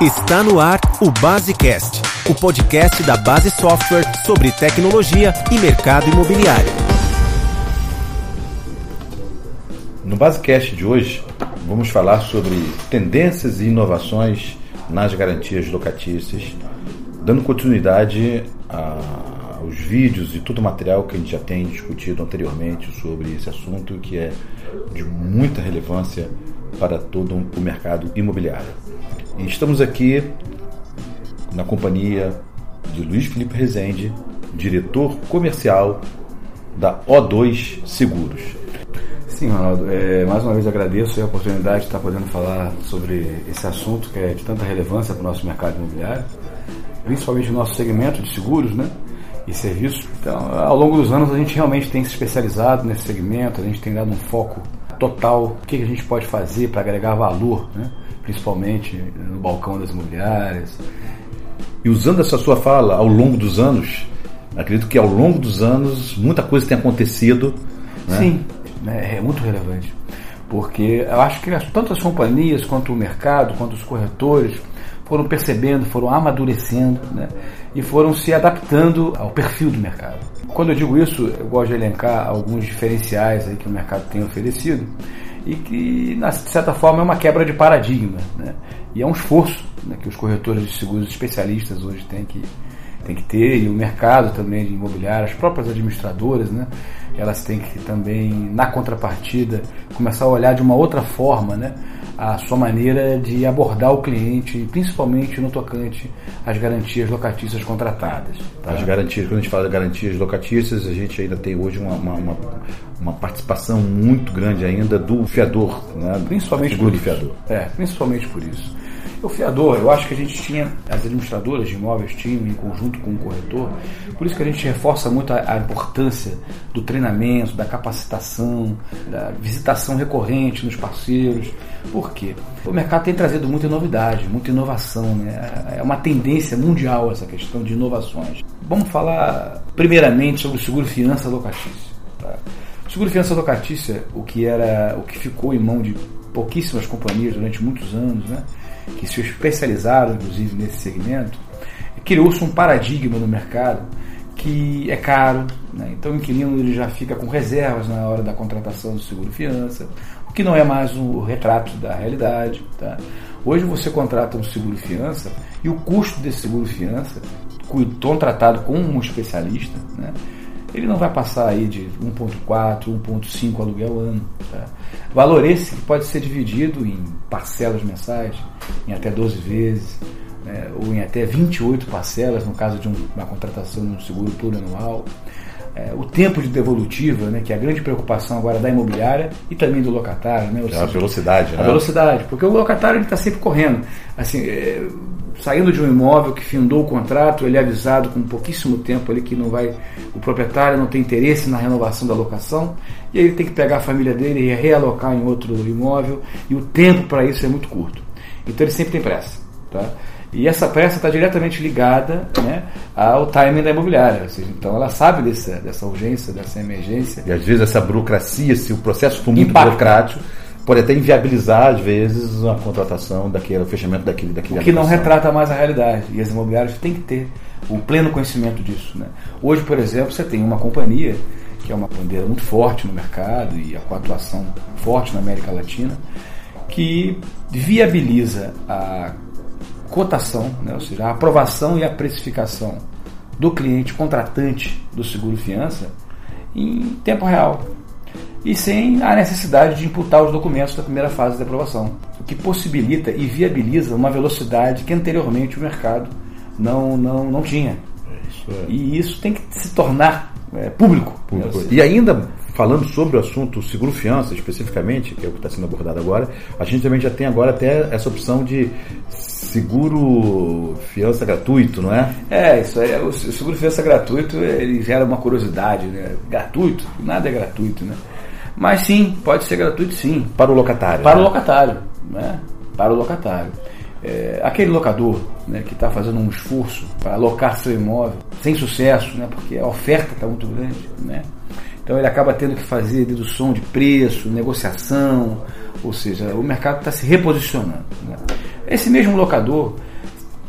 Está no ar o Basecast, o podcast da Base Software sobre tecnologia e mercado imobiliário. No Basecast de hoje, vamos falar sobre tendências e inovações nas garantias locatícias, dando continuidade aos vídeos e todo o material que a gente já tem discutido anteriormente sobre esse assunto, que é de muita relevância para todo o mercado imobiliário. E estamos aqui na companhia de Luiz Felipe Rezende, diretor comercial da O2 Seguros. Sim, Ronaldo, é, mais uma vez agradeço a oportunidade de estar podendo falar sobre esse assunto que é de tanta relevância para o nosso mercado imobiliário, principalmente o nosso segmento de seguros né, e serviços. Então, ao longo dos anos, a gente realmente tem se especializado nesse segmento, a gente tem dado um foco total, o que a gente pode fazer para agregar valor né, principalmente no balcão das imobiliárias. E usando essa sua fala ao longo dos anos, acredito que ao longo dos anos muita coisa tem acontecido. Né? Sim, né, é muito relevante. Porque eu acho que tanto as companhias, quanto o mercado, quanto os corretores foram percebendo, foram amadurecendo né, e foram se adaptando ao perfil do mercado. Quando eu digo isso, eu gosto de elencar alguns diferenciais aí que o mercado tem oferecido e que, de certa forma, é uma quebra de paradigma. Né? E é um esforço né, que os corretores de seguros especialistas hoje têm que, têm que ter, e o mercado também de imobiliário, as próprias administradoras, né, elas têm que também, na contrapartida, começar a olhar de uma outra forma né, a sua maneira de abordar o cliente, principalmente no tocante às garantias locatícias contratadas. Tá? As garantias, quando a gente fala de garantias locatícias, a gente ainda tem hoje uma, uma, uma, uma participação muito grande ainda do fiador, né? principalmente por isso. fiador. É, principalmente por isso. O fiador, eu acho que a gente tinha, as administradoras de imóveis tinham em conjunto com o corretor, por isso que a gente reforça muito a, a importância do treinamento, da capacitação, da visitação recorrente nos parceiros. Por quê? O mercado tem trazido muita novidade, muita inovação, né? é uma tendência mundial essa questão de inovações. Vamos falar primeiramente sobre o seguro fiança locatícia. Tá? O seguro fiança locatícia, o que era, o que ficou em mão de pouquíssimas companhias durante muitos anos, né? que se especializaram inclusive nesse segmento, criou-se um paradigma no mercado que é caro, né? então o inquilino ele já fica com reservas na hora da contratação do seguro fiança, que não é mais um retrato da realidade. Tá? Hoje você contrata um seguro fiança e o custo desse seguro fiança, contratado com um especialista, né? ele não vai passar aí de 1.4, 1.5 aluguel ano. Tá? Valor esse que pode ser dividido em parcelas mensais, em até 12 vezes, né? ou em até 28 parcelas, no caso de uma contratação de um seguro plurianual. É, o tempo de devolutiva, né, que é a grande preocupação agora da imobiliária e também do locatário. Né? É a velocidade. A né? velocidade, porque o locatário está sempre correndo. Assim, é, saindo de um imóvel que findou o contrato, ele é avisado com pouquíssimo tempo ali que não vai, o proprietário não tem interesse na renovação da locação, e aí ele tem que pegar a família dele e realocar em outro imóvel, e o tempo para isso é muito curto. Então ele sempre tem pressa. Tá? E essa pressa está diretamente ligada né, ao timing da imobiliária. Seja, então ela sabe dessa, dessa urgência, dessa emergência. E às vezes essa burocracia, se o processo for muito Impacta. burocrático, pode até inviabilizar, às vezes, a contratação daquele, o fechamento daquele daquele O que não retrata mais a realidade. E as imobiliárias têm que ter o pleno conhecimento disso. Né? Hoje, por exemplo, você tem uma companhia que é uma bandeira muito forte no mercado e com atuação forte na América Latina, que viabiliza a cotação, né? ou seja, a aprovação e a precificação do cliente contratante do seguro fiança em tempo real e sem a necessidade de imputar os documentos da primeira fase de aprovação, o que possibilita e viabiliza uma velocidade que anteriormente o mercado não, não, não tinha. Isso é. E isso tem que se tornar é, público. público. E ainda falando sobre o assunto seguro fiança especificamente, que é o que está sendo abordado agora, a gente também já tem agora até essa opção de seguro fiança gratuito, não é? É, isso aí, o seguro fiança gratuito ele gera uma curiosidade, né? Gratuito? Nada é gratuito, né? Mas sim, pode ser gratuito sim. Para o locatário. Para né? o locatário, né? Para o locatário. É, aquele locador né, que está fazendo um esforço para alocar seu imóvel sem sucesso, né, porque a oferta está muito grande, né? Então ele acaba tendo que fazer dedução de preço, negociação, ou seja, o mercado está se reposicionando. Né? Esse mesmo locador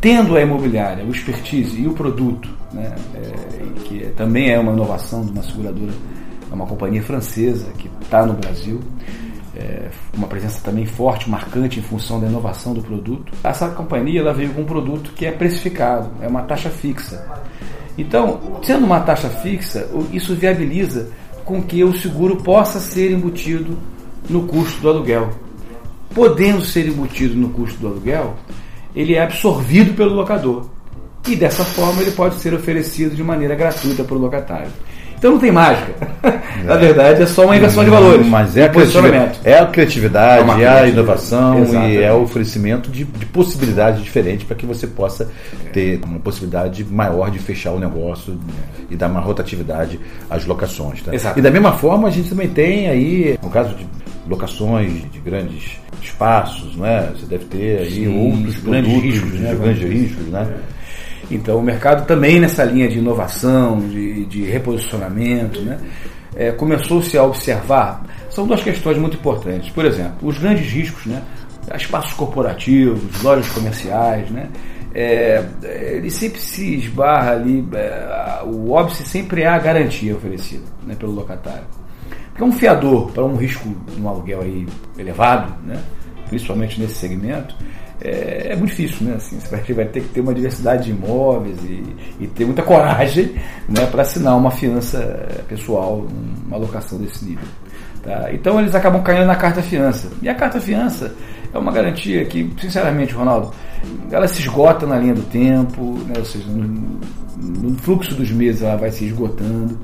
tendo a imobiliária, o expertise e o produto, né, é, que também é uma inovação de uma seguradora, é uma companhia francesa que está no Brasil, é, uma presença também forte, marcante em função da inovação do produto. Essa companhia ela veio com um produto que é precificado, é uma taxa fixa. Então, sendo uma taxa fixa, isso viabiliza com que o seguro possa ser embutido no custo do aluguel. Podendo ser embutido no custo do aluguel, ele é absorvido pelo locador. E dessa forma ele pode ser oferecido de maneira gratuita para o locatário. Então não tem mágica. É. Na verdade, é só uma inversão de valores. Mas é a, criatividade, é a criatividade, é, é a inovação Exatamente. e é o oferecimento de, de possibilidades diferentes para que você possa ter uma possibilidade maior de fechar o negócio e dar uma rotatividade às locações. Tá? E da mesma forma, a gente também tem aí, no caso de locações de grandes espaços, não é? Você deve ter aí Sim, outros grandes riscos, de né? grandes riscos, né? Então, o mercado também nessa linha de inovação, de, de reposicionamento, né, é, começou-se a observar. São duas questões muito importantes. Por exemplo, os grandes riscos, né, espaços corporativos, lojas comerciais, né, é, ele sempre se esbarra ali, é, o óbice sempre é a garantia oferecida né, pelo locatário. Porque um fiador para um risco no aluguel aí elevado, né, principalmente nesse segmento, é, é, muito difícil, né? Assim, você vai, vai, ter que ter uma diversidade de imóveis e, e ter muita coragem né, para assinar uma fiança pessoal, uma alocação desse nível. Tá? Então eles acabam caindo na carta fiança. E a carta fiança é uma garantia que, sinceramente, Ronaldo, ela se esgota na linha do tempo, né? ou seja, no, no fluxo dos meses ela vai se esgotando.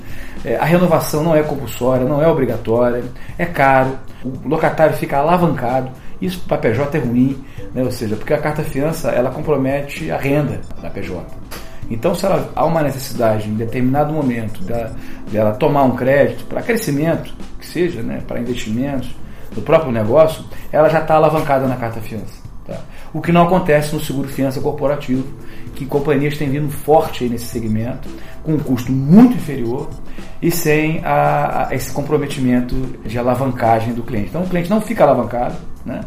É, a renovação não é compulsória, não é obrigatória, é caro, o locatário fica alavancado. Isso para a PJ é ruim, né? ou seja, porque a carta fiança ela compromete a renda da PJ. Então, se ela, há uma necessidade em determinado momento dela, dela tomar um crédito para crescimento, que seja, né, para investimentos do próprio negócio, ela já está alavancada na carta fiança. Tá? O que não acontece no seguro fiança corporativo, que companhias têm vindo forte nesse segmento, com um custo muito inferior e sem a, a esse comprometimento de alavancagem do cliente. Então o cliente não fica alavancado, né?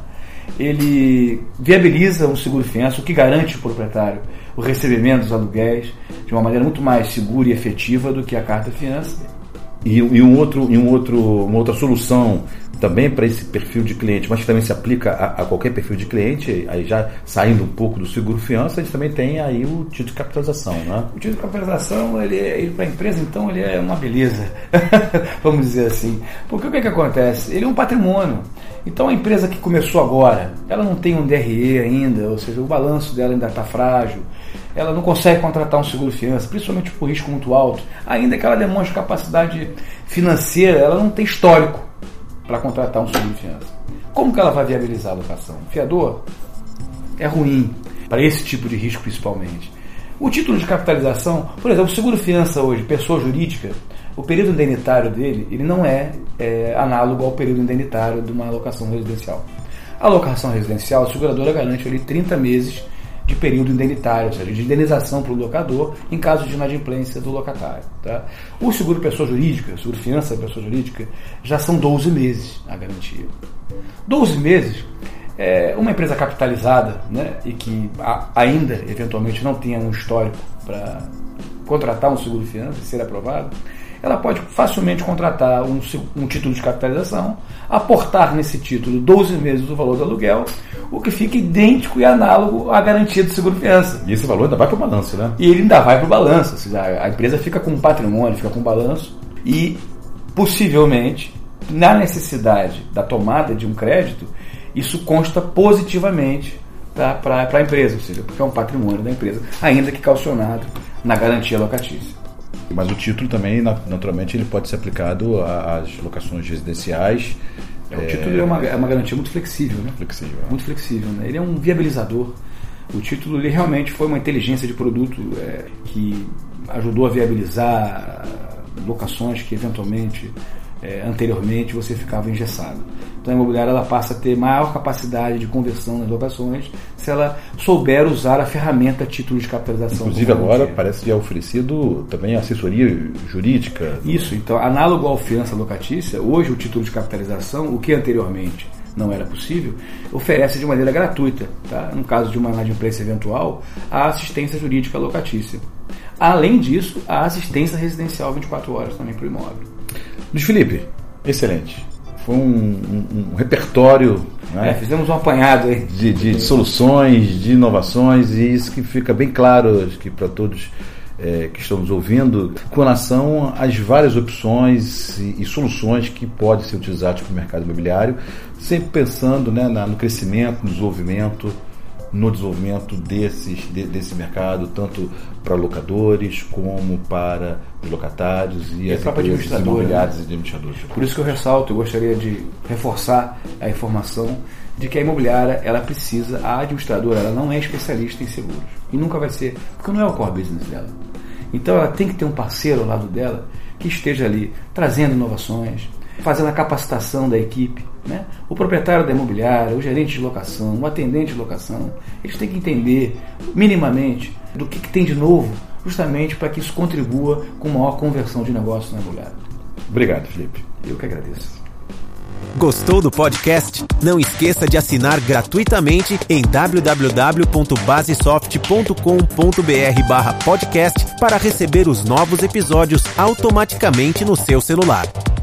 ele viabiliza um seguro fiança, o que garante o proprietário o recebimento dos aluguéis de uma maneira muito mais segura e efetiva do que a carta fiança. E, e, um outro, e um outro, uma outra solução também para esse perfil de cliente, mas que também se aplica a, a, qualquer perfil de cliente, aí já saindo um pouco do seguro fiança, a gente também tem aí o título de capitalização, né? O título de capitalização, ele, ele para a empresa, então, ele é uma beleza, vamos dizer assim. Porque o que, é que acontece? Ele é um patrimônio. Então a empresa que começou agora, ela não tem um DRE ainda, ou seja, o balanço dela ainda está frágil, ela não consegue contratar um seguro fiança, principalmente por risco muito alto, ainda que ela demonstre capacidade financeira, ela não tem histórico para contratar um seguro fiança. Como que ela vai viabilizar a locação? O fiador é ruim para esse tipo de risco principalmente. O título de capitalização, por exemplo, o seguro fiança hoje, pessoa jurídica, o período indenitário dele ele não é, é análogo ao período indenitário de uma alocação residencial. A alocação residencial, a seguradora garante ali 30 meses de período indenitário, ou seja, de indenização para o locador em caso de inadimplência do locatário. Tá? O seguro pessoa jurídica, o seguro fiança pessoa jurídica, já são 12 meses a garantia. 12 meses, é, uma empresa capitalizada né, e que a, ainda eventualmente não tenha um histórico para contratar um seguro fiança e ser aprovado, ela pode facilmente contratar um, um, título de capitalização, aportar nesse título 12 meses do valor do aluguel, o que fica idêntico e análogo à garantia do seguro-fiança. E esse valor ainda vai para o balanço, né? E ele ainda vai para o balanço, ou seja, a empresa fica com patrimônio, fica com balanço e possivelmente, na necessidade da tomada de um crédito, isso consta positivamente para a empresa, ou seja, porque é um patrimônio da empresa, ainda que calcionado na garantia locatícia. Mas o título também, naturalmente, ele pode ser aplicado às locações residenciais. É, o título é uma, é uma garantia muito flexível, né? Flexível. É. Muito flexível, né? Ele é um viabilizador. O título ele realmente foi uma inteligência de produto é, que ajudou a viabilizar locações que eventualmente é, anteriormente você ficava engessado. Então a imobiliária ela passa a ter maior capacidade de conversão nas locações se ela souber usar a ferramenta título de capitalização. Inclusive agora parece que é oferecido também assessoria jurídica. Isso, então análogo à fiança locatícia, hoje o título de capitalização, o que anteriormente não era possível, oferece de maneira gratuita, tá? no caso de uma inadimplência eventual, a assistência jurídica locatícia. Além disso, a assistência residencial 24 horas também para o imóvel. Luiz Felipe, excelente. Foi um, um, um repertório. Né? É, fizemos um apanhado aí. De, de, soluções, de inovações, e isso que fica bem claro que para todos é, que estão nos ouvindo, com relação às várias opções e, e soluções que podem ser utilizadas para o mercado imobiliário, sempre pensando né, na, no crescimento, no desenvolvimento no desenvolvimento desses, de, desse mercado, tanto para locadores como para os locatários e, e as empresas imobiliárias né? e administradores. Por isso que eu ressalto, eu gostaria de reforçar a informação de que a imobiliária ela precisa, a administradora ela não é especialista em seguros e nunca vai ser, porque não é o core business dela. Então ela tem que ter um parceiro ao lado dela que esteja ali trazendo inovações, fazendo a capacitação da equipe. Né? O proprietário da imobiliária, o gerente de locação, o atendente de locação, eles têm que entender minimamente do que, que tem de novo, justamente para que isso contribua com maior conversão de negócio na imobiliária. Obrigado, Felipe. Eu que agradeço. Gostou do podcast? Não esqueça de assinar gratuitamente em www.basesoft.com.br/podcast para receber os novos episódios automaticamente no seu celular.